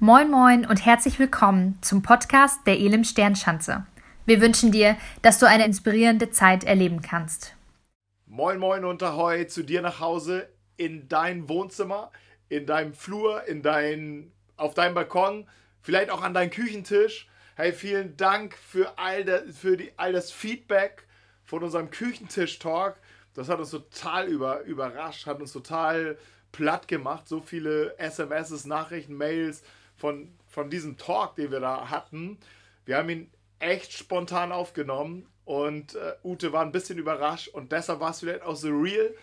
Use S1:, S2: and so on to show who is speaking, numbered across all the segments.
S1: Moin Moin und herzlich willkommen zum Podcast der Elim Sternschanze. Wir wünschen dir, dass du eine inspirierende Zeit erleben kannst.
S2: Moin Moin und Ahoi zu dir nach Hause in dein Wohnzimmer, in deinem Flur, in dein, auf deinem Balkon, vielleicht auch an deinem Küchentisch. Hey, vielen Dank für all, das, für die, all das Feedback von unserem Küchentisch-Talk. Das hat uns total über, überrascht, hat uns total platt gemacht. So viele SMS, Nachrichten, Mails von, von diesem Talk, den wir da hatten. Wir haben ihn echt spontan aufgenommen und äh, Ute war ein bisschen überrascht und deshalb war es vielleicht auch so real.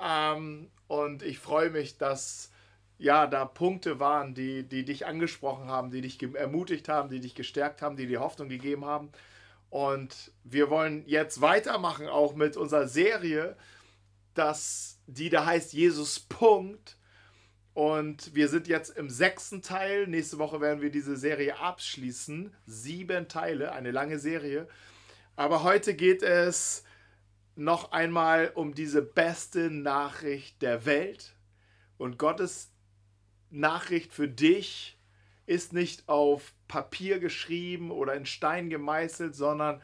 S2: Ähm, und ich freue mich, dass ja da Punkte waren, die, die dich angesprochen haben, die dich ermutigt haben, die dich gestärkt haben, die dir Hoffnung gegeben haben. Und wir wollen jetzt weitermachen auch mit unserer Serie, das, die da heißt Jesus Punkt. Und wir sind jetzt im sechsten Teil. Nächste Woche werden wir diese Serie abschließen. Sieben Teile, eine lange Serie. Aber heute geht es noch einmal um diese beste Nachricht der Welt. Und Gottes Nachricht für dich ist nicht auf Papier geschrieben oder in Stein gemeißelt, sondern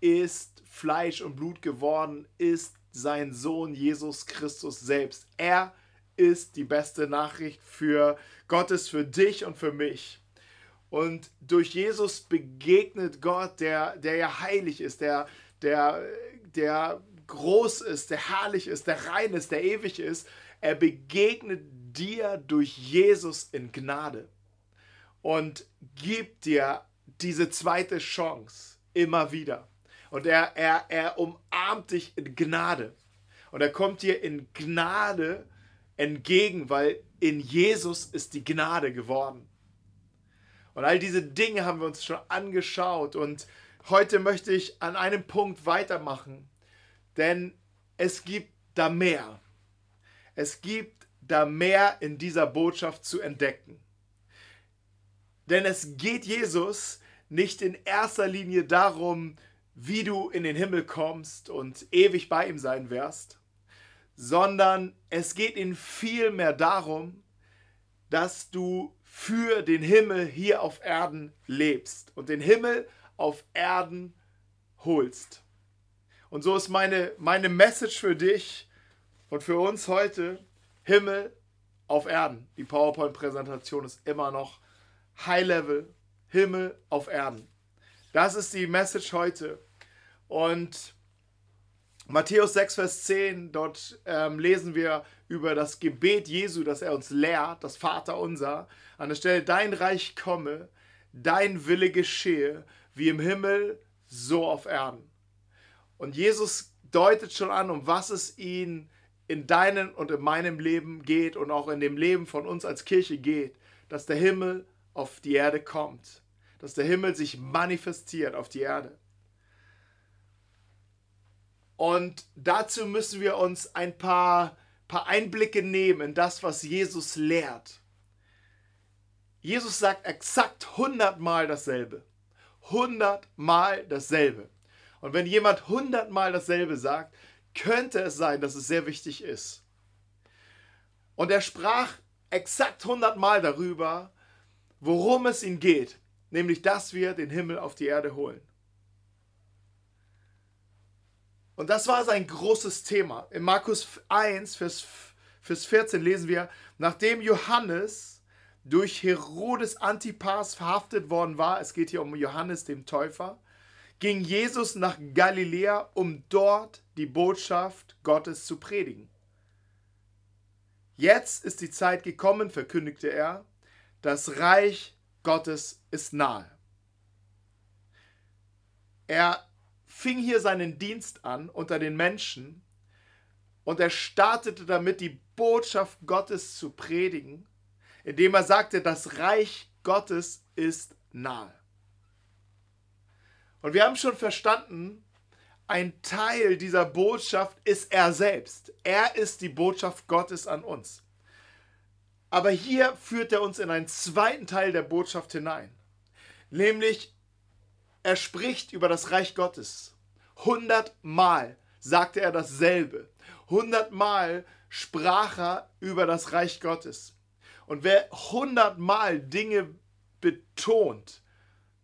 S2: ist Fleisch und Blut geworden, ist sein Sohn Jesus Christus selbst. Er ist ist die beste Nachricht für Gottes, für dich und für mich. Und durch Jesus begegnet Gott, der, der ja heilig ist, der, der, der groß ist, der herrlich ist, der rein ist, der ewig ist. Er begegnet dir durch Jesus in Gnade und gibt dir diese zweite Chance immer wieder. Und er, er, er umarmt dich in Gnade. Und er kommt dir in Gnade entgegen, weil in Jesus ist die Gnade geworden. Und all diese Dinge haben wir uns schon angeschaut und heute möchte ich an einem Punkt weitermachen, denn es gibt da mehr. Es gibt da mehr in dieser Botschaft zu entdecken. Denn es geht Jesus nicht in erster Linie darum, wie du in den Himmel kommst und ewig bei ihm sein wirst, sondern es geht ihnen vielmehr darum, dass du für den Himmel hier auf Erden lebst und den Himmel auf Erden holst. Und so ist meine, meine Message für dich und für uns heute, Himmel auf Erden. Die PowerPoint-Präsentation ist immer noch High Level, Himmel auf Erden. Das ist die Message heute. Und Matthäus 6, Vers 10, dort ähm, lesen wir über das Gebet Jesu, das er uns lehrt, das Vater unser. An der Stelle, dein Reich komme, dein Wille geschehe, wie im Himmel, so auf Erden. Und Jesus deutet schon an, um was es ihn in deinem und in meinem Leben geht und auch in dem Leben von uns als Kirche geht, dass der Himmel auf die Erde kommt, dass der Himmel sich manifestiert auf die Erde. Und dazu müssen wir uns ein paar, paar Einblicke nehmen in das, was Jesus lehrt. Jesus sagt exakt 100 Mal dasselbe. 100 Mal dasselbe. Und wenn jemand 100 Mal dasselbe sagt, könnte es sein, dass es sehr wichtig ist. Und er sprach exakt 100 Mal darüber, worum es ihm geht, nämlich dass wir den Himmel auf die Erde holen. Und das war sein großes Thema. In Markus 1, Vers, Vers 14 lesen wir, nachdem Johannes durch Herodes Antipas verhaftet worden war, es geht hier um Johannes dem Täufer, ging Jesus nach Galiläa, um dort die Botschaft Gottes zu predigen. Jetzt ist die Zeit gekommen, verkündigte er, das Reich Gottes ist nahe. Er fing hier seinen Dienst an unter den Menschen und er startete damit, die Botschaft Gottes zu predigen, indem er sagte, das Reich Gottes ist nahe. Und wir haben schon verstanden, ein Teil dieser Botschaft ist er selbst. Er ist die Botschaft Gottes an uns. Aber hier führt er uns in einen zweiten Teil der Botschaft hinein, nämlich er spricht über das Reich Gottes. Hundertmal sagte er dasselbe. Hundertmal sprach er über das Reich Gottes. Und wer hundertmal Dinge betont,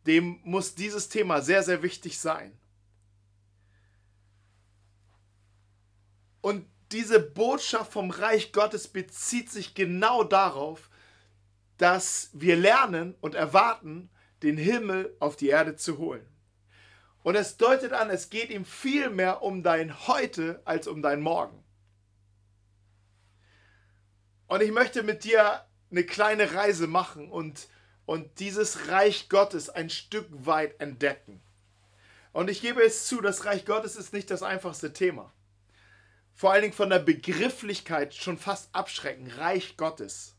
S2: dem muss dieses Thema sehr, sehr wichtig sein. Und diese Botschaft vom Reich Gottes bezieht sich genau darauf, dass wir lernen und erwarten, den Himmel auf die Erde zu holen. Und es deutet an, es geht ihm viel mehr um dein Heute als um dein Morgen. Und ich möchte mit dir eine kleine Reise machen und, und dieses Reich Gottes ein Stück weit entdecken. Und ich gebe es zu, das Reich Gottes ist nicht das einfachste Thema. Vor allen Dingen von der Begrifflichkeit schon fast abschrecken. Reich Gottes.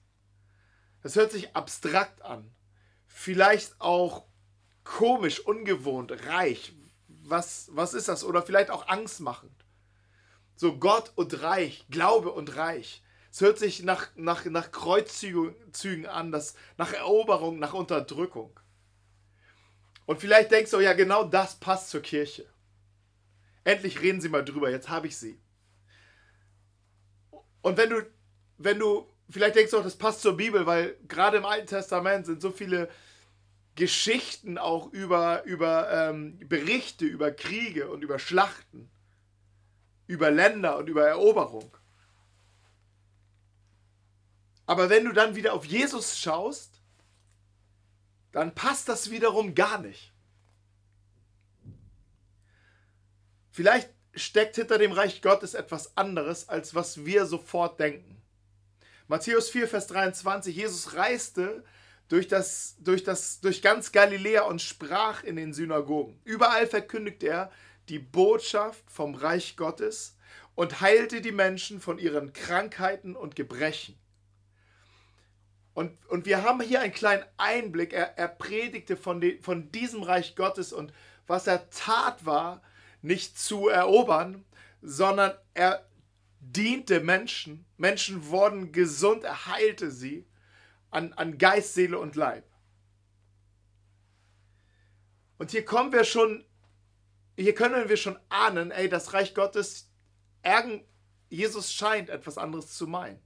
S2: Das hört sich abstrakt an. Vielleicht auch komisch, ungewohnt, reich. Was, was ist das? Oder vielleicht auch angstmachend. So Gott und Reich, Glaube und Reich. Es hört sich nach, nach, nach Kreuzzügen an, das, nach Eroberung, nach Unterdrückung. Und vielleicht denkst du, ja, genau das passt zur Kirche. Endlich reden sie mal drüber, jetzt habe ich sie. Und wenn du, wenn du, vielleicht denkst du auch, das passt zur Bibel, weil gerade im Alten Testament sind so viele Geschichten auch über, über ähm, Berichte über Kriege und über Schlachten, über Länder und über Eroberung. Aber wenn du dann wieder auf Jesus schaust, dann passt das wiederum gar nicht. Vielleicht steckt hinter dem Reich Gottes etwas anderes, als was wir sofort denken. Matthäus 4, Vers 23, Jesus reiste durch, das, durch, das, durch ganz Galiläa und sprach in den Synagogen. Überall verkündigte er die Botschaft vom Reich Gottes und heilte die Menschen von ihren Krankheiten und Gebrechen. Und, und wir haben hier einen kleinen Einblick. Er, er predigte von, de, von diesem Reich Gottes und was er tat war, nicht zu erobern, sondern er diente Menschen. Menschen wurden gesund, er heilte sie an, an Geist, Seele und Leib. Und hier kommen wir schon, hier können wir schon ahnen, ey, das Reich Gottes, Jesus scheint etwas anderes zu meinen.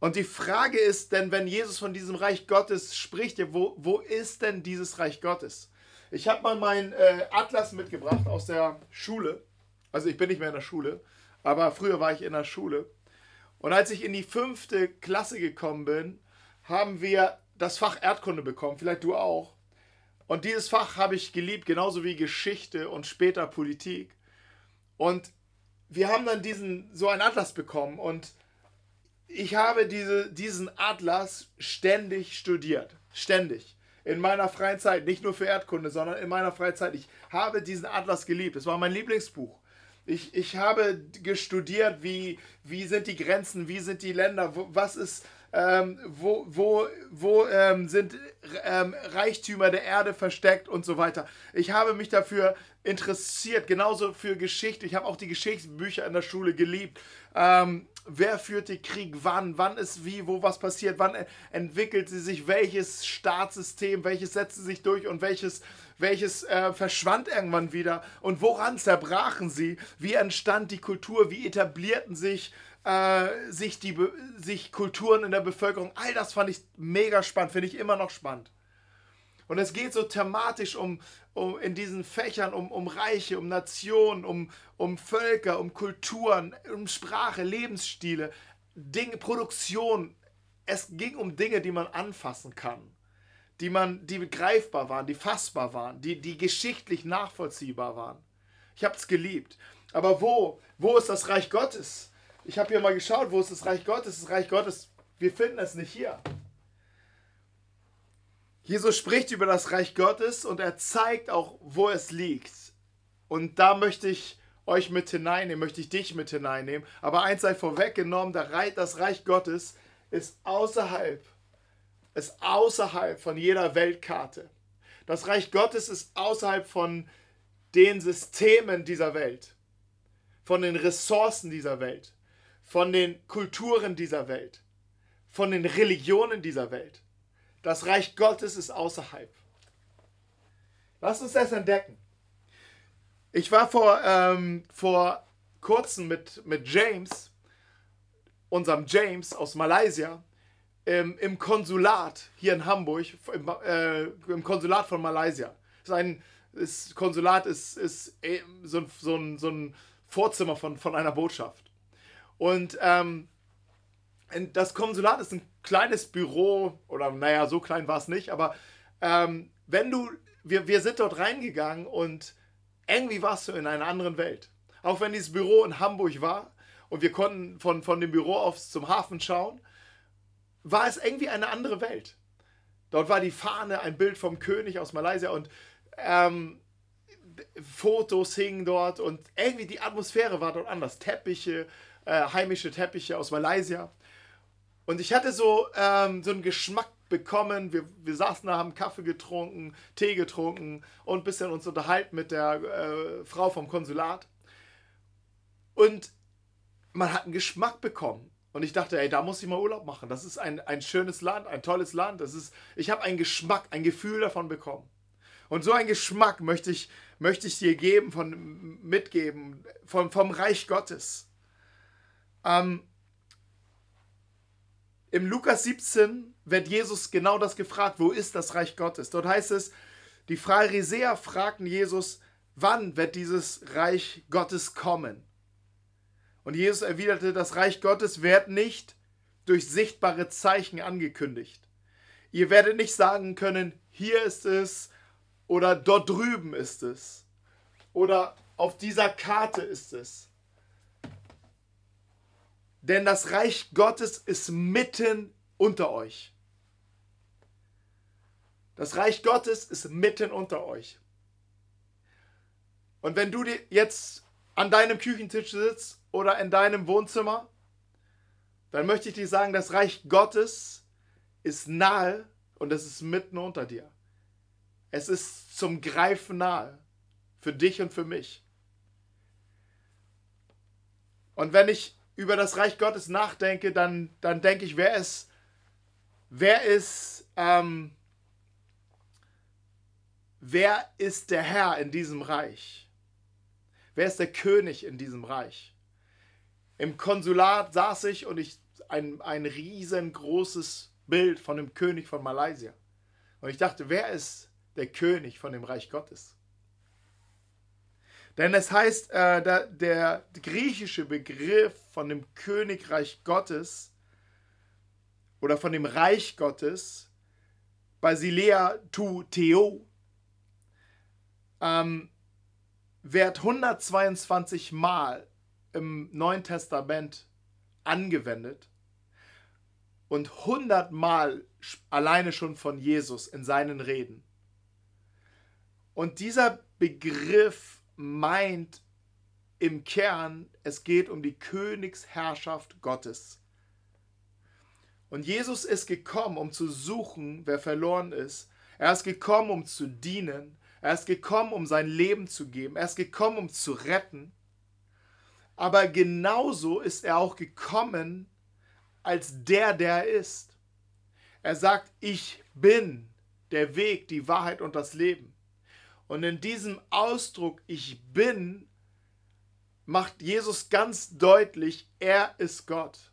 S2: Und die Frage ist denn, wenn Jesus von diesem Reich Gottes spricht, wo, wo ist denn dieses Reich Gottes? Ich habe mal meinen äh, Atlas mitgebracht aus der Schule. Also ich bin nicht mehr in der Schule, aber früher war ich in der Schule. Und als ich in die fünfte Klasse gekommen bin, haben wir das Fach Erdkunde bekommen, vielleicht du auch. Und dieses Fach habe ich geliebt, genauso wie Geschichte und später Politik. Und wir haben dann diesen, so einen Atlas bekommen und ich habe diese, diesen Atlas ständig studiert. Ständig. In meiner freien Zeit. Nicht nur für Erdkunde, sondern in meiner freien Zeit. Ich habe diesen Atlas geliebt. Es war mein Lieblingsbuch. Ich, ich habe gestudiert, wie, wie sind die Grenzen, wie sind die Länder, wo, was ist, ähm, wo, wo, wo ähm, sind ähm, Reichtümer der Erde versteckt und so weiter. Ich habe mich dafür interessiert, genauso für Geschichte. Ich habe auch die Geschichtsbücher in der Schule geliebt. Ähm, wer führt den Krieg? Wann, wann ist wie, wo? Was passiert, wann entwickelt sie sich, welches Staatssystem, welches setzte sich durch? Und welches, welches äh, verschwand irgendwann wieder und woran zerbrachen sie, wie entstand die Kultur, wie etablierten sich, äh, sich, die, sich Kulturen in der Bevölkerung, all das fand ich mega spannend, finde ich immer noch spannend. Und es geht so thematisch um, um in diesen Fächern um, um Reiche, um Nationen, um, um Völker, um Kulturen, um Sprache, Lebensstile, Dinge, Produktion. Es ging um Dinge, die man anfassen kann, die man, die begreifbar waren, die fassbar waren, die, die geschichtlich nachvollziehbar waren. Ich habe es geliebt. Aber wo? Wo ist das Reich Gottes? Ich habe hier mal geschaut, wo ist das Reich Gottes? Das Reich Gottes, wir finden es nicht hier. Jesus spricht über das Reich Gottes und er zeigt auch, wo es liegt. Und da möchte ich euch mit hineinnehmen, möchte ich dich mit hineinnehmen. Aber eins sei vorweggenommen, das Reich Gottes ist außerhalb, ist außerhalb von jeder Weltkarte. Das Reich Gottes ist außerhalb von den Systemen dieser Welt, von den Ressourcen dieser Welt, von den Kulturen dieser Welt, von den Religionen dieser Welt. Das Reich Gottes ist außerhalb. Lass uns das entdecken. Ich war vor, ähm, vor kurzem mit, mit James, unserem James aus Malaysia, im, im Konsulat hier in Hamburg, im, äh, im Konsulat von Malaysia. Das ist Konsulat ist, ist äh, so, ein, so, ein, so ein Vorzimmer von, von einer Botschaft. Und ähm, das Konsulat ist ein kleines Büro, oder naja, so klein war es nicht, aber ähm, wenn du, wir, wir sind dort reingegangen und irgendwie warst du in einer anderen Welt. Auch wenn dieses Büro in Hamburg war und wir konnten von, von dem Büro aus zum Hafen schauen, war es irgendwie eine andere Welt. Dort war die Fahne, ein Bild vom König aus Malaysia und ähm, Fotos hingen dort und irgendwie die Atmosphäre war dort anders. Teppiche, äh, heimische Teppiche aus Malaysia. Und ich hatte so, ähm, so einen Geschmack bekommen. Wir, wir saßen da, haben Kaffee getrunken, Tee getrunken und ein bisschen uns unterhalten mit der äh, Frau vom Konsulat. Und man hat einen Geschmack bekommen. Und ich dachte, ey, da muss ich mal Urlaub machen. Das ist ein, ein schönes Land, ein tolles Land. Das ist, ich habe einen Geschmack, ein Gefühl davon bekommen. Und so einen Geschmack möchte ich, möchte ich dir geben, von, mitgeben, vom, vom Reich Gottes. Ähm, Im Lukas 17 wird Jesus genau das gefragt, wo ist das Reich Gottes? Dort heißt es, die Pharisäer fragten Jesus, wann wird dieses Reich Gottes kommen? Und Jesus erwiderte, das Reich Gottes wird nicht durch sichtbare Zeichen angekündigt. Ihr werdet nicht sagen können, hier ist es oder dort drüben ist es oder auf dieser Karte ist es. Denn das Reich Gottes ist mitten unter euch. Das Reich Gottes ist mitten unter euch. Und wenn du jetzt an deinem Küchentisch sitzt oder in deinem Wohnzimmer, dann möchte ich dir sagen, das Reich Gottes ist nahe und es ist mitten unter dir. Es ist zum Greifen nahe. Für dich und für mich. Und wenn ich über das Reich Gottes nachdenke, dann, dann denke ich, wer ist, wer ist, ähm, wer ist der Herr in diesem Reich? Wer ist der König in diesem Reich? Im Konsulat saß ich und ich ein, ein riesengroßes Bild von dem König von Malaysia. Und ich dachte, wer ist der König von dem Reich Gottes. Denn es heißt, äh, der, der griechische Begriff von dem Königreich Gottes oder von dem Reich Gottes, Basilea tu Theo, ähm, wird 122 Mal im Neuen Testament angewendet und 100 Mal alleine schon von Jesus in seinen Reden. Und dieser Begriff meint im Kern, es geht um die Königsherrschaft Gottes. Und Jesus ist gekommen, um zu suchen, wer verloren ist. Er ist gekommen, um zu dienen. Er ist gekommen, um sein Leben zu geben. Er ist gekommen, um zu retten. Aber genauso ist er auch gekommen als der, der er ist. Er sagt, ich bin der Weg, die Wahrheit und das Leben. Und in diesem Ausdruck Ich bin macht Jesus ganz deutlich, er ist Gott.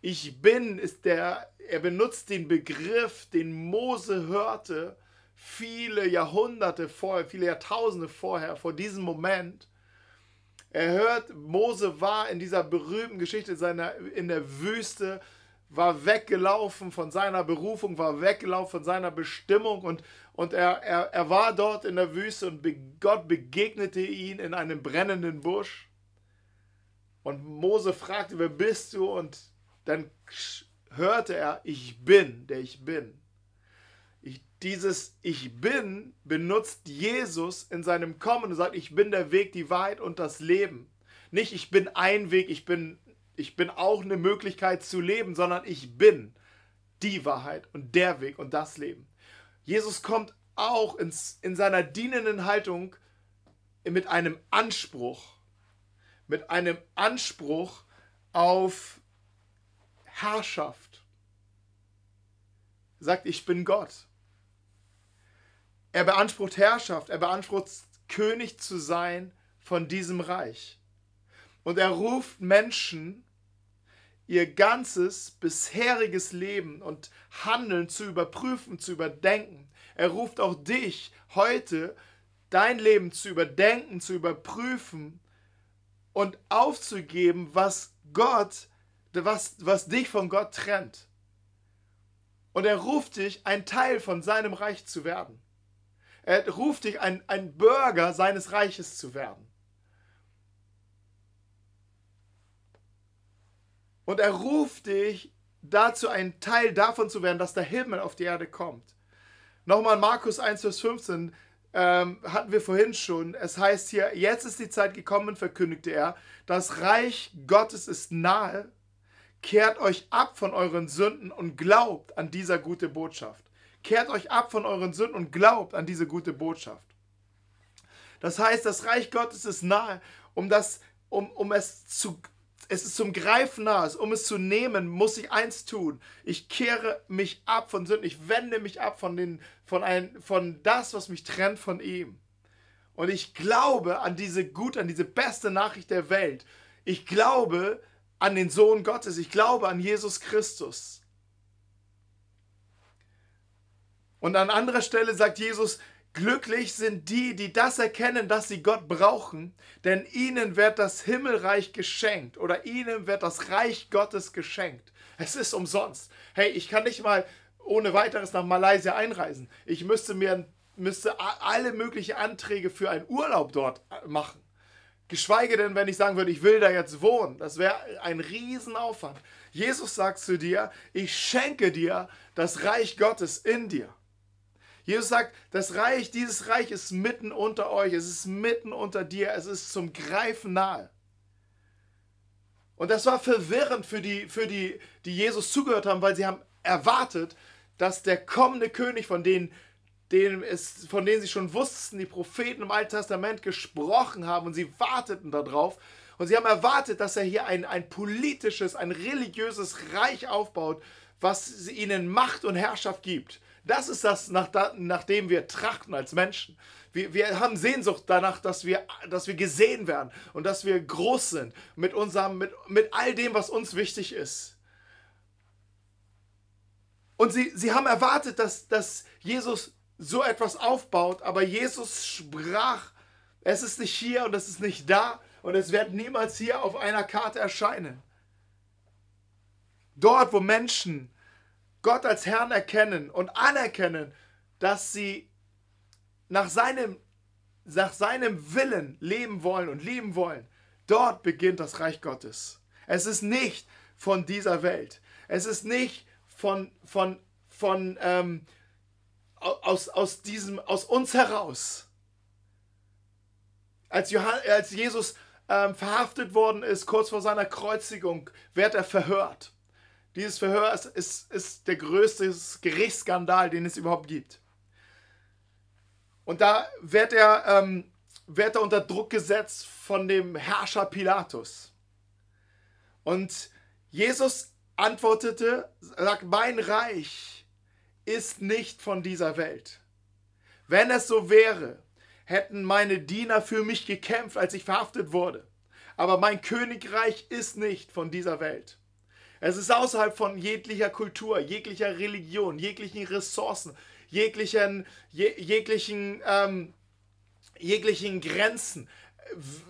S2: Ich bin ist der, er benutzt den Begriff, den Mose hörte, viele Jahrhunderte vorher, viele Jahrtausende vorher, vor diesem Moment. Er hört, Mose war in dieser berühmten Geschichte seiner, in der Wüste, war weggelaufen von seiner Berufung, war weggelaufen von seiner Bestimmung und, und er, er, er war dort in der Wüste und Gott begegnete ihn in einem brennenden Busch. Und Mose fragte, wer bist du? Und dann hörte er, ich bin, der ich bin. Dieses Ich bin benutzt Jesus in seinem Kommen und sagt, ich bin der Weg, die Wahrheit und das Leben. Nicht, ich bin ein Weg, ich bin ich bin auch eine Möglichkeit zu leben, sondern ich bin die Wahrheit und der Weg und das Leben. Jesus kommt auch ins, in seiner dienenden Haltung mit einem Anspruch, mit einem Anspruch auf Herrschaft. Er sagt, ich bin Gott. Er beansprucht Herrschaft, er beansprucht König zu sein von diesem Reich. Und er ruft Menschen ihr ganzes bisheriges Leben und Handeln zu überprüfen, zu überdenken. Er ruft auch dich heute, dein Leben zu überdenken, zu überprüfen und aufzugeben, was Gott, was, was dich von Gott trennt. Und er ruft dich, ein Teil von seinem Reich zu werden. Er ruft dich, ein, ein Bürger seines Reiches zu werden. Und er ruft dich dazu, ein Teil davon zu werden, dass der Himmel auf die Erde kommt. Nochmal Markus 1, Vers 15 ähm, hatten wir vorhin schon. Es heißt hier, jetzt ist die Zeit gekommen, verkündigte er, das Reich Gottes ist nahe. Kehrt euch ab von euren Sünden und glaubt an dieser gute Botschaft. Kehrt euch ab von euren Sünden und glaubt an diese gute Botschaft. Das heißt, das Reich Gottes ist nahe, um, das, um, um es zu, es ist zum Greifen nahe. Um es zu nehmen, muss ich eins tun. Ich kehre mich ab von Sünden. Ich wende mich ab von, den, von, ein, von das, was mich trennt von ihm. Und ich glaube an diese gute, an diese beste Nachricht der Welt. Ich glaube an den Sohn Gottes. Ich glaube an Jesus Christus. Und an anderer Stelle sagt Jesus, glücklich sind die, die das erkennen, dass sie Gott brauchen, denn ihnen wird das Himmelreich geschenkt oder ihnen wird das Reich Gottes geschenkt. Es ist umsonst. Hey, ich kann nicht mal ohne weiteres nach Malaysia einreisen. Ich müsste mir müsste alle möglichen Anträge für einen Urlaub dort äh, machen. Geschweige denn, wenn ich sagen würde, ich will da jetzt wohnen. Das wäre ein Riesenaufwand. Jesus sagt zu dir, ich schenke dir das Reich Gottes in dir. Jesus sagt, das Reich, dieses Reich ist mitten unter euch, es ist mitten unter dir, es ist zum Greifen nahe. Und das war verwirrend für die, für die, die Jesus zugehört haben, weil sie haben erwartet, dass der kommende König, von denen, denen es, von denen sie schon wussten, die Propheten im Alten Testament gesprochen haben und sie warteten darauf. Und sie haben erwartet, dass er hier ein, ein politisches, ein religiöses Reich aufbaut, was ihnen Macht und Herrschaft gibt. Das ist das, nach, nach dem wir trachten als Menschen. Wir, wir haben Sehnsucht danach, dass wir, dass wir gesehen werden und dass wir groß sind mit, unserem, mit, mit all dem, was uns wichtig ist. Und sie, sie haben erwartet, dass, dass Jesus so etwas aufbaut, aber Jesus sprach, es ist nicht hier und es ist nicht da und es wird niemals hier auf einer Karte erscheinen. Dort, wo Menschen Gott als Herrn erkennen und anerkennen, dass sie nach seinem, nach seinem Willen leben wollen und lieben wollen, dort beginnt das Reich Gottes. Es ist nicht von dieser Welt. Es ist nicht von, von, von ähm, aus, aus, diesem, aus uns heraus. Als, Johann, als Jesus ähm, verhaftet worden ist, kurz vor seiner Kreuzigung, wird er verhört. Dieses Verhör ist, ist, ist der größte Gerichtsskandal, den es überhaupt gibt. Und da wird er, ähm, wird er unter Druck gesetzt von dem Herrscher Pilatus. Und Jesus antwortete, sagt, mein Reich ist nicht von dieser Welt. Wenn es so wäre, hätten meine Diener für mich gekämpft, als ich verhaftet wurde. Aber mein Königreich ist nicht von dieser Welt. Es ist außerhalb von jeglicher Kultur, jeglicher Religion, jeglichen Ressourcen, jeglichen, je, jeglichen, ähm, jeglichen Grenzen,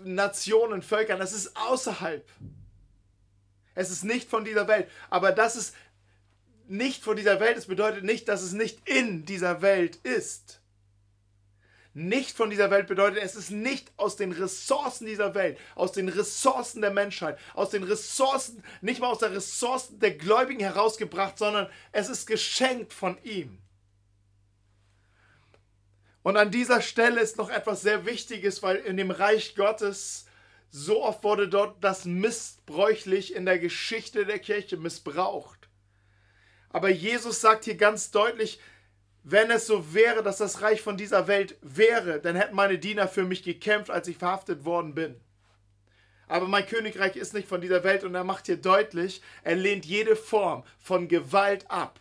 S2: Nationen, Völkern. Es ist außerhalb. Es ist nicht von dieser Welt. Aber das ist nicht von dieser Welt. Es bedeutet nicht, dass es nicht in dieser Welt ist nicht von dieser Welt bedeutet, es ist nicht aus den Ressourcen dieser Welt, aus den Ressourcen der Menschheit, aus den Ressourcen, nicht mal aus den Ressourcen der Gläubigen herausgebracht, sondern es ist geschenkt von ihm. Und an dieser Stelle ist noch etwas sehr Wichtiges, weil in dem Reich Gottes so oft wurde dort das missbräuchlich in der Geschichte der Kirche missbraucht. Aber Jesus sagt hier ganz deutlich, wenn es so wäre, dass das Reich von dieser Welt wäre, dann hätten meine Diener für mich gekämpft, als ich verhaftet worden bin. Aber mein Königreich ist nicht von dieser Welt und er macht hier deutlich, er lehnt jede Form von Gewalt ab.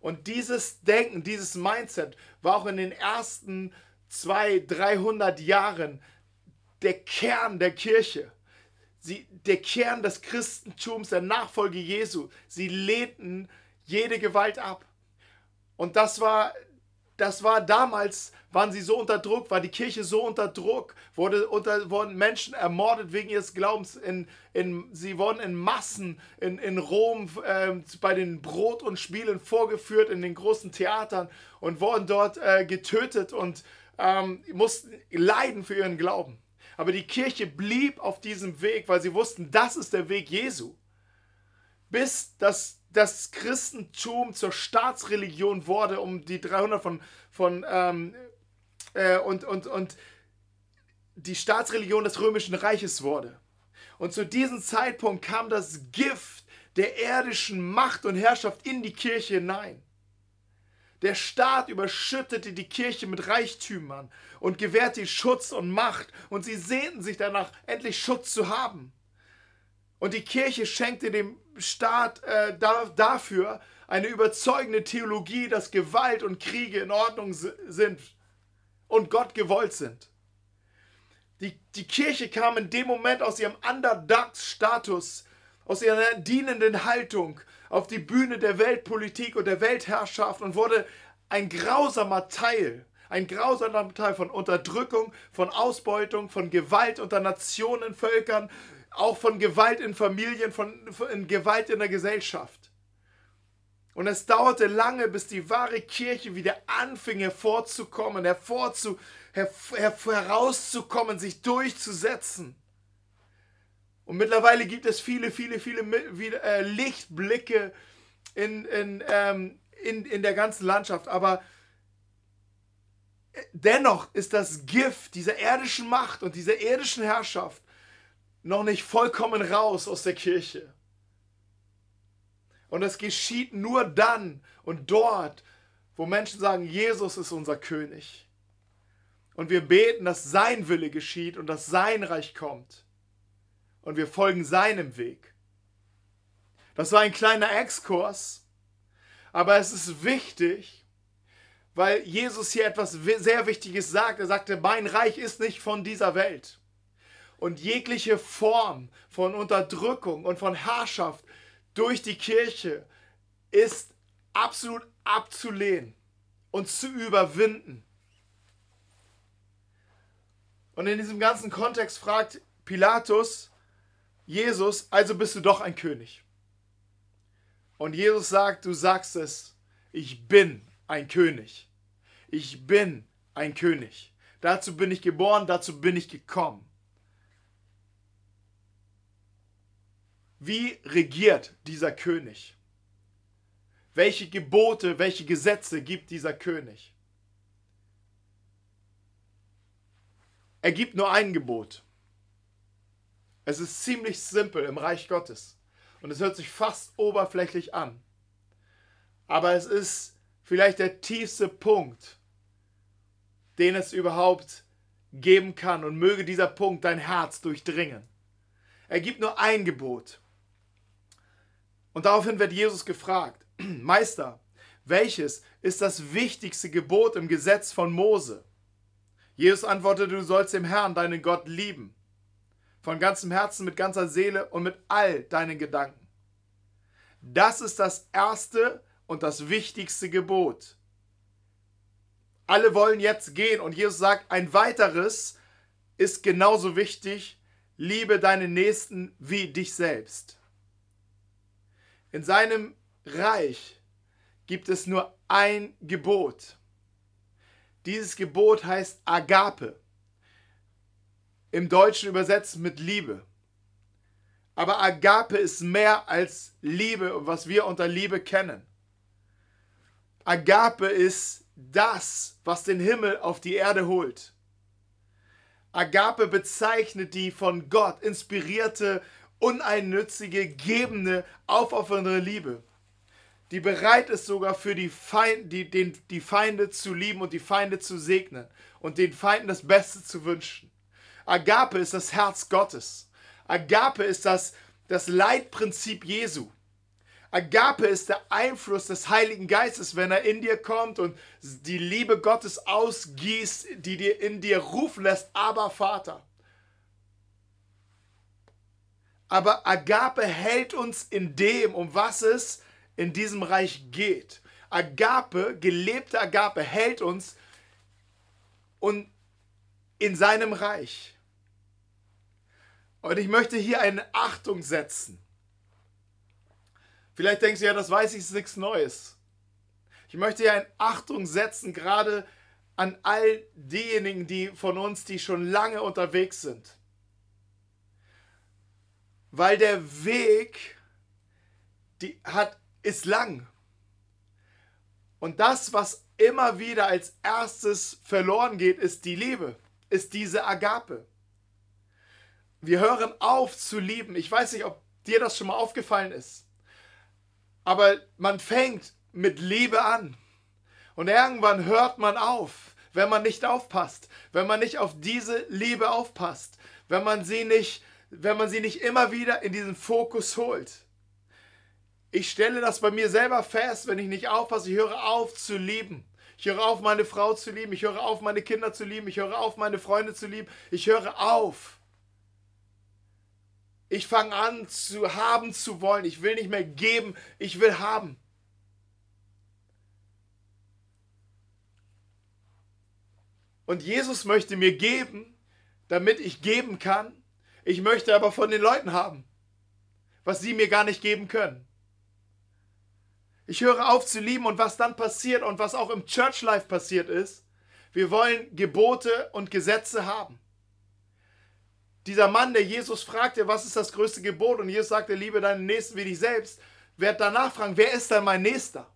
S2: Und dieses Denken, dieses Mindset war auch in den ersten 200, 300 Jahren der Kern der Kirche. sie, der Kern des Christentums, der Nachfolge Jesu, sie lehnten jede Gewalt ab. Und das war, das war damals, waren sie so unter Druck, war die Kirche so unter Druck, wurde unter, wurden Menschen ermordet wegen ihres Glaubens. In, in, sie wurden in Massen in, in Rom äh, bei den Brot- und Spielen vorgeführt, in den großen Theatern und wurden dort äh, getötet und ähm, mussten leiden für ihren Glauben. Aber die Kirche blieb auf diesem Weg, weil sie wussten, das ist der Weg Jesu. Bis das, das Christentum zur Staatsreligion wurde, um die 300 von, von ähm, äh, und, und, und die Staatsreligion des Römischen Reiches wurde. Und zu diesem Zeitpunkt kam das Gift der irdischen Macht und Herrschaft in die Kirche hinein. Der Staat überschüttete die Kirche mit Reichtümern und gewährte ihr Schutz und Macht, und sie sehnten sich danach, endlich Schutz zu haben. Und die Kirche schenkte dem Staat äh, da, dafür eine überzeugende Theologie, dass Gewalt und Kriege in Ordnung sind und Gott gewollt sind. Die, die Kirche kam in dem Moment aus ihrem Underdog-Status, aus ihrer dienenden Haltung auf die Bühne der Weltpolitik und der Weltherrschaft und wurde ein grausamer Teil, ein grausamer Teil von Unterdrückung, von Ausbeutung, von Gewalt unter Nationen, Völkern, auch von Gewalt in Familien, von, von Gewalt in der Gesellschaft. Und es dauerte lange, bis die wahre Kirche wieder anfing hervorzukommen, hervorzu, her, her, herauszukommen, sich durchzusetzen. Und mittlerweile gibt es viele, viele, viele äh, Lichtblicke in, in, ähm, in, in der ganzen Landschaft. Aber äh, dennoch ist das Gift dieser irdischen Macht und dieser irdischen Herrschaft noch nicht vollkommen raus aus der Kirche. Und es geschieht nur dann und dort, wo Menschen sagen, Jesus ist unser König. Und wir beten, dass sein Wille geschieht und dass sein Reich kommt und wir folgen seinem Weg. Das war ein kleiner Exkurs, aber es ist wichtig, weil Jesus hier etwas sehr Wichtiges sagt. Er sagte, mein Reich ist nicht von dieser Welt. Und jegliche Form von Unterdrückung und von Herrschaft durch die Kirche ist absolut abzulehnen und zu überwinden. Und in diesem ganzen Kontext fragt Pilatus, Jesus, also bist du doch ein König. Und Jesus sagt, du sagst es, ich bin ein König. Ich bin ein König. Dazu bin ich geboren, dazu bin ich gekommen. Wie regiert dieser König? Welche Gebote, welche Gesetze gibt dieser König? Er gibt nur ein Gebot. Es ist ziemlich simpel im Reich Gottes. Und es hört sich fast oberflächlich an. Aber es ist vielleicht der tiefste Punkt, den es überhaupt geben kann. Und möge dieser Punkt dein Herz durchdringen. Er gibt nur ein Gebot. Und daraufhin wird Jesus gefragt, Meister, welches ist das wichtigste Gebot im Gesetz von Mose? Jesus antwortete, du sollst den Herrn, deinen Gott, lieben von ganzem Herzen, mit ganzer Seele und mit all deinen Gedanken. Das ist das erste und das wichtigste Gebot. Alle wollen jetzt gehen und Jesus sagt, ein weiteres ist genauso wichtig, liebe deinen Nächsten wie dich selbst. In seinem Reich gibt es nur ein Gebot. Dieses Gebot heißt Agape im Deutschen übersetzt mit Liebe. Aber Agape ist mehr als Liebe, was wir unter Liebe kennen. Agape ist das, was den Himmel auf die Erde holt. Agape bezeichnet die von Gott inspirierte, uneinnützige, gebende, aufopfernde Liebe, die bereit ist sogar für die, Feind, die, den, die Feinde zu lieben und die Feinde zu segnen und den Feinden das Beste zu wünschen. Agape ist das Herz Gottes. Agape ist das, das Leitprinzip Jesu. Agape ist der Einfluss des Heiligen Geistes, wenn er in dir kommt und die Liebe Gottes ausgießt, die dir in dir rufen lässt, aber Vater. Aber Agape hält uns in dem, um was es in diesem Reich geht. Agape, gelebte Agape, hält uns und in seinem Reich. Und ich möchte hier eine Achtung setzen. Vielleicht denkst du ja, das weiß ich, ist nichts Neues. Ich möchte hier eine Achtung setzen, gerade an all diejenigen, die von uns, die schon lange unterwegs sind. Weil der Weg die hat, ist lang. Und das, was immer wieder als erstes verloren geht, ist die Liebe, ist diese Agape. Wir hören auf zu lieben. Ich weiß nicht, ob dir das schon mal aufgefallen ist. Aber man fängt mit Liebe an. Und irgendwann hört man auf, wenn man nicht aufpasst, wenn man nicht auf diese Liebe aufpasst, wenn man sie nicht, wenn man sie nicht immer wieder in diesen Fokus holt. Ich stelle das bei mir selber fest, wenn ich nicht aufpasse, ich höre auf zu lieben. Ich höre auf, meine Frau zu lieben. Ich höre auf, meine Kinder zu lieben. Ich höre auf, meine Freunde zu lieben. Ich höre auf. Ich fange an zu haben zu wollen. Ich will nicht mehr geben, ich will haben. Und Jesus möchte mir geben, damit ich geben kann. Ich möchte aber von den Leuten haben, was sie mir gar nicht geben können. Ich höre auf zu lieben und was dann passiert und was auch im Church Life passiert ist, wir wollen Gebote und Gesetze haben. Dieser Mann, der Jesus fragte, was ist das größte Gebot? Und Jesus sagte, liebe deinen Nächsten wie dich selbst, wird danach fragen, wer ist denn mein Nächster?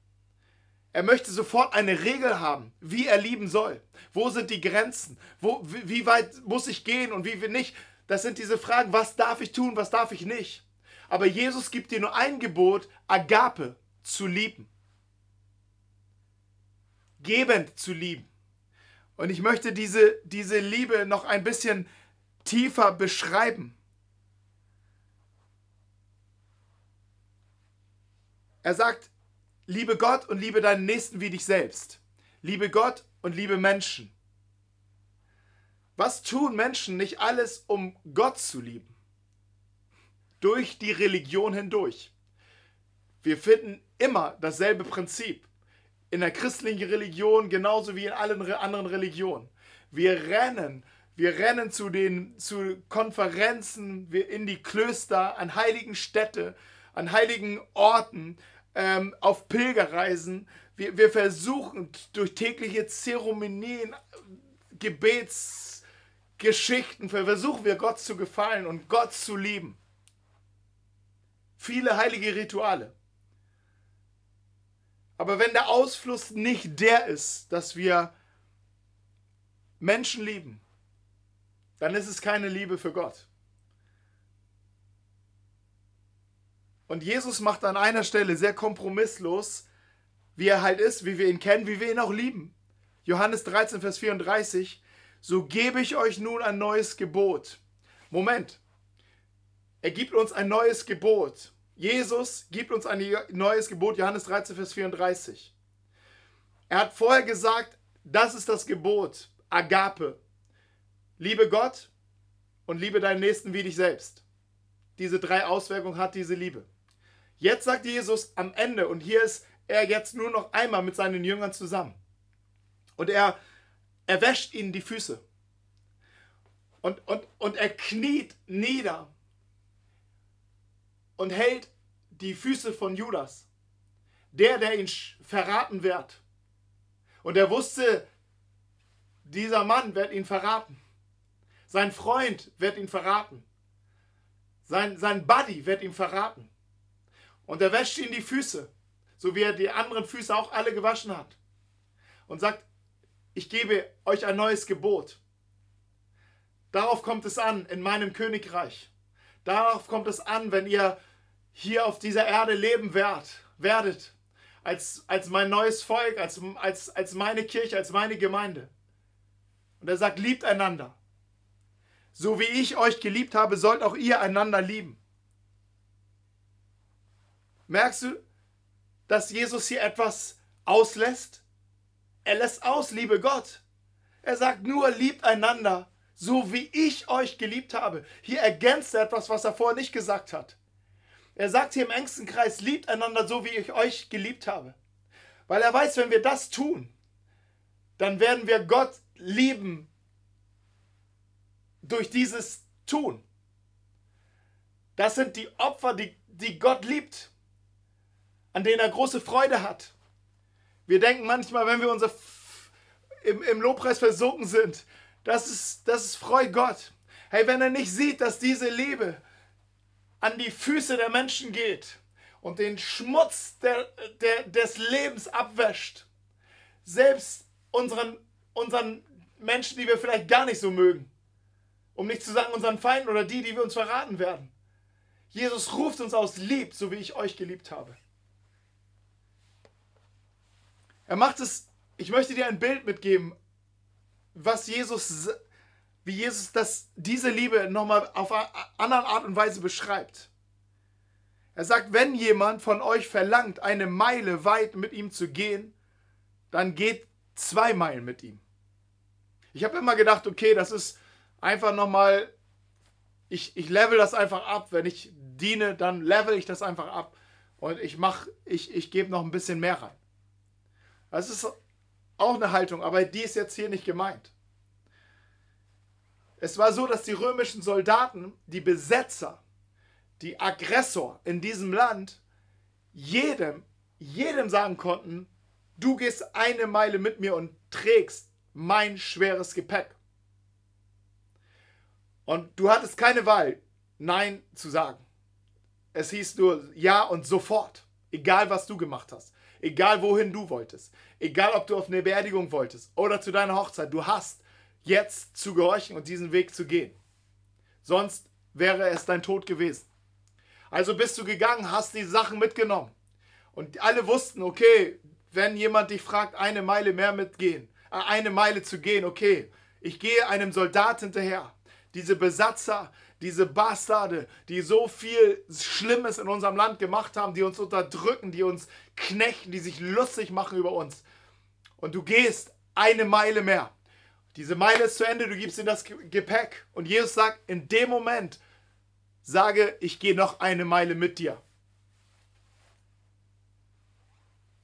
S2: Er möchte sofort eine Regel haben, wie er lieben soll. Wo sind die Grenzen? Wo, wie weit muss ich gehen und wie nicht? Das sind diese Fragen, was darf ich tun, was darf ich nicht? Aber Jesus gibt dir nur ein Gebot, Agape, zu lieben. Gebend zu lieben. Und ich möchte diese, diese Liebe noch ein bisschen tiefer beschreiben. Er sagt, liebe Gott und liebe deinen Nächsten wie dich selbst. Liebe Gott und liebe Menschen. Was tun Menschen nicht alles, um Gott zu lieben? Durch die Religion hindurch. Wir finden immer dasselbe Prinzip. In der christlichen Religion genauso wie in allen anderen Religionen. Wir rennen wir rennen zu den zu Konferenzen, wir in die Klöster, an heiligen Städte, an heiligen Orten, ähm, auf Pilgerreisen. Wir, wir versuchen durch tägliche Zeremonien, Gebetsgeschichten, versuchen wir Gott zu gefallen und Gott zu lieben. Viele heilige Rituale. Aber wenn der Ausfluss nicht der ist, dass wir Menschen lieben, dann ist es keine Liebe für Gott. Und Jesus macht an einer Stelle sehr kompromisslos, wie er halt ist, wie wir ihn kennen, wie wir ihn auch lieben. Johannes 13, Vers 34, so gebe ich euch nun ein neues Gebot. Moment, er gibt uns ein neues Gebot. Jesus gibt uns ein neues Gebot, Johannes 13, Vers 34. Er hat vorher gesagt, das ist das Gebot, Agape. Liebe Gott und liebe deinen Nächsten wie dich selbst. Diese drei Auswirkungen hat diese Liebe. Jetzt sagt Jesus am Ende, und hier ist er jetzt nur noch einmal mit seinen Jüngern zusammen. Und er, er wäscht ihnen die Füße. Und, und, und er kniet nieder und hält die Füße von Judas, der, der ihn verraten wird. Und er wusste, dieser Mann wird ihn verraten. Sein Freund wird ihn verraten. Sein, sein Buddy wird ihn verraten. Und er wäscht ihm die Füße, so wie er die anderen Füße auch alle gewaschen hat. Und sagt, ich gebe euch ein neues Gebot. Darauf kommt es an in meinem Königreich. Darauf kommt es an, wenn ihr hier auf dieser Erde leben werdet, werdet als, als mein neues Volk, als, als, als meine Kirche, als meine Gemeinde. Und er sagt, liebt einander. So wie ich euch geliebt habe, sollt auch ihr einander lieben. Merkst du, dass Jesus hier etwas auslässt? Er lässt aus, liebe Gott. Er sagt nur, liebt einander, so wie ich euch geliebt habe. Hier ergänzt er etwas, was er vorher nicht gesagt hat. Er sagt hier im engsten Kreis, liebt einander so, wie ich euch geliebt habe. Weil er weiß, wenn wir das tun, dann werden wir Gott lieben durch dieses Tun. Das sind die Opfer, die, die Gott liebt, an denen er große Freude hat. Wir denken manchmal, wenn wir unser im, im Lobpreis versunken sind, das ist, das ist freu Gott. Hey, wenn er nicht sieht, dass diese Liebe an die Füße der Menschen geht und den Schmutz der, der, des Lebens abwäscht, selbst unseren, unseren Menschen, die wir vielleicht gar nicht so mögen, um nicht zu sagen unseren Feinden oder die, die wir uns verraten werden. Jesus ruft uns aus, liebt, so wie ich euch geliebt habe. Er macht es, ich möchte dir ein Bild mitgeben, was Jesus, wie Jesus das, diese Liebe nochmal auf eine andere Art und Weise beschreibt. Er sagt, wenn jemand von euch verlangt, eine Meile weit mit ihm zu gehen, dann geht zwei Meilen mit ihm. Ich habe immer gedacht, okay, das ist einfach nochmal, ich, ich level das einfach ab. Wenn ich diene, dann level ich das einfach ab. Und ich mache, ich, ich gebe noch ein bisschen mehr rein. Das ist auch eine Haltung, aber die ist jetzt hier nicht gemeint. Es war so, dass die römischen Soldaten, die Besetzer, die Aggressor in diesem Land, jedem, jedem sagen konnten, du gehst eine Meile mit mir und trägst mein schweres Gepäck. Und du hattest keine Wahl, Nein zu sagen. Es hieß nur Ja und sofort, egal was du gemacht hast. Egal wohin du wolltest. Egal ob du auf eine Beerdigung wolltest oder zu deiner Hochzeit. Du hast jetzt zu gehorchen und diesen Weg zu gehen. Sonst wäre es dein Tod gewesen. Also bist du gegangen, hast die Sachen mitgenommen. Und alle wussten, okay, wenn jemand dich fragt, eine Meile mehr mitgehen, äh, eine Meile zu gehen, okay, ich gehe einem Soldat hinterher. Diese Besatzer, diese Bastarde, die so viel Schlimmes in unserem Land gemacht haben, die uns unterdrücken, die uns knechten, die sich lustig machen über uns. Und du gehst eine Meile mehr. Diese Meile ist zu Ende, du gibst ihnen das Gepäck. Und Jesus sagt, in dem Moment sage, ich gehe noch eine Meile mit dir.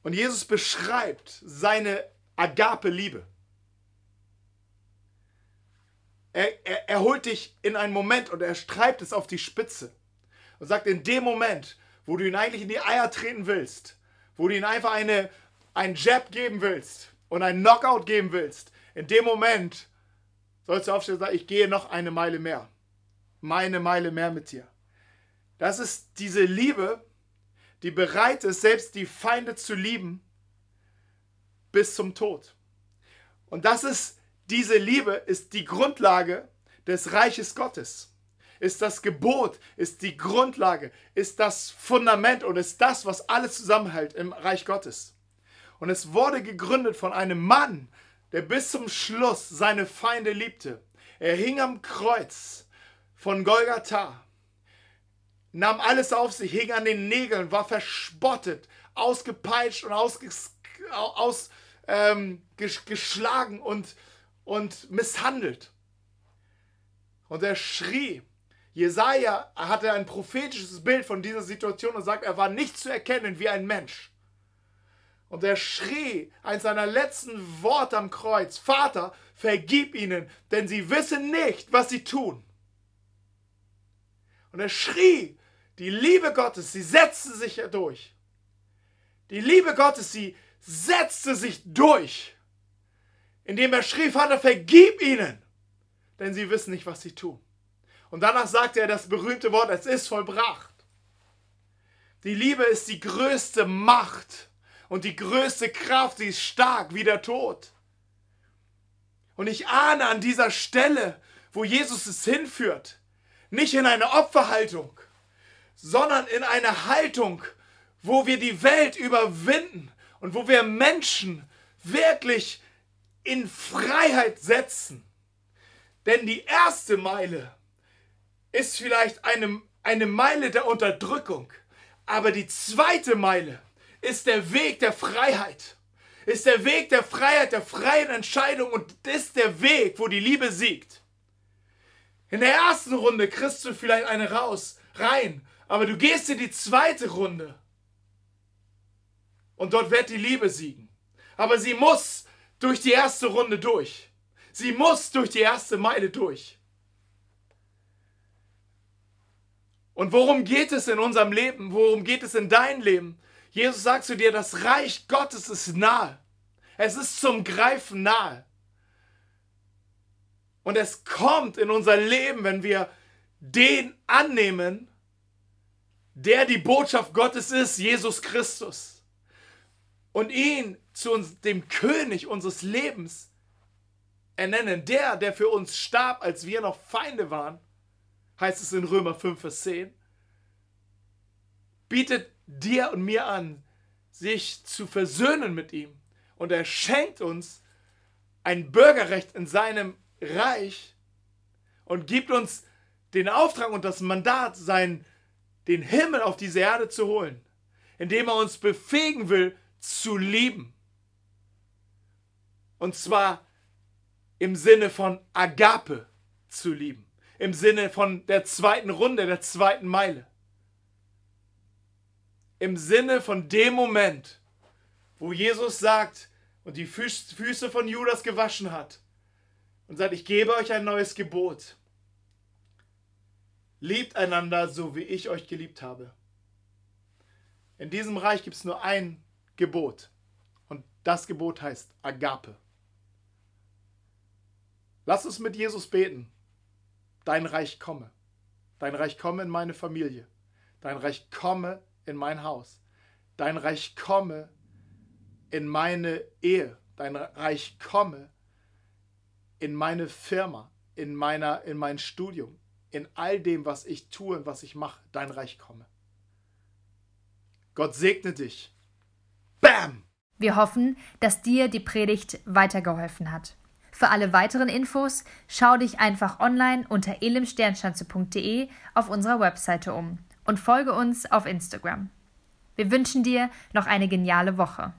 S2: Und Jesus beschreibt seine Agape-Liebe. Er, er, er holt dich in einen Moment und er treibt es auf die Spitze. Und sagt, in dem Moment, wo du ihn eigentlich in die Eier treten willst, wo du ihm einfach eine, einen Jab geben willst und einen Knockout geben willst, in dem Moment sollst du aufstehen und sagen, ich gehe noch eine Meile mehr. Meine Meile mehr mit dir. Das ist diese Liebe, die bereit ist, selbst die Feinde zu lieben bis zum Tod. Und das ist diese Liebe ist die Grundlage des Reiches Gottes. Ist das Gebot, ist die Grundlage, ist das Fundament und ist das, was alles zusammenhält im Reich Gottes. Und es wurde gegründet von einem Mann, der bis zum Schluss seine Feinde liebte. Er hing am Kreuz von Golgatha, nahm alles auf sich, hing an den Nägeln, war verspottet, ausgepeitscht und ausges, aus, ähm, und und misshandelt. Und er schrie. Jesaja hatte ein prophetisches Bild von dieser Situation und sagt, er war nicht zu erkennen wie ein Mensch. Und er schrie eins seiner letzten Worte am Kreuz: Vater, vergib ihnen, denn sie wissen nicht, was sie tun. Und er schrie, die Liebe Gottes, sie setzte sich durch. Die Liebe Gottes, sie setzte sich durch indem er schrie, Vater, vergib ihnen, denn sie wissen nicht, was sie tun. Und danach sagte er das berühmte Wort, es ist vollbracht. Die Liebe ist die größte Macht und die größte Kraft, sie ist stark wie der Tod. Und ich ahne an dieser Stelle, wo Jesus es hinführt, nicht in eine Opferhaltung, sondern in eine Haltung, wo wir die Welt überwinden und wo wir Menschen wirklich in Freiheit setzen. Denn die erste Meile ist vielleicht eine, eine Meile der Unterdrückung, aber die zweite Meile ist der Weg der Freiheit. Ist der Weg der Freiheit, der freien Entscheidung und ist der Weg, wo die Liebe siegt. In der ersten Runde kriegst du vielleicht eine raus, rein, aber du gehst in die zweite Runde. Und dort wird die Liebe siegen. Aber sie muss durch die erste Runde durch. Sie muss durch die erste Meile durch. Und worum geht es in unserem Leben? Worum geht es in deinem Leben? Jesus sagt zu dir, das Reich Gottes ist nahe. Es ist zum Greifen nahe. Und es kommt in unser Leben, wenn wir den annehmen, der die Botschaft Gottes ist, Jesus Christus. Und ihn zu uns, dem König unseres Lebens ernennen. Der, der für uns starb, als wir noch Feinde waren, heißt es in Römer 5, Vers 10, bietet dir und mir an, sich zu versöhnen mit ihm. Und er schenkt uns ein Bürgerrecht in seinem Reich und gibt uns den Auftrag und das Mandat, sein, den Himmel auf diese Erde zu holen, indem er uns befähigen will, zu lieben. Und zwar im Sinne von Agape zu lieben, im Sinne von der zweiten Runde, der zweiten Meile im Sinne von dem Moment, wo Jesus sagt und die Füße von Judas gewaschen hat und sagt, ich gebe euch ein neues Gebot. Liebt einander so, wie ich euch geliebt habe. In diesem Reich gibt es nur ein Gebot und das Gebot heißt Agape. Lass uns mit Jesus beten. Dein Reich komme. Dein Reich komme in meine Familie. Dein Reich komme in mein Haus. Dein Reich komme in meine Ehe. Dein Reich komme in meine Firma, in, meiner, in mein Studium, in all dem, was ich tue und was ich mache. Dein Reich komme. Gott segne dich. Bam!
S1: Wir hoffen, dass dir die Predigt weitergeholfen hat. Für alle weiteren Infos schau dich einfach online unter elimsternschanze.de auf unserer Webseite um und folge uns auf Instagram. Wir wünschen dir noch eine geniale Woche.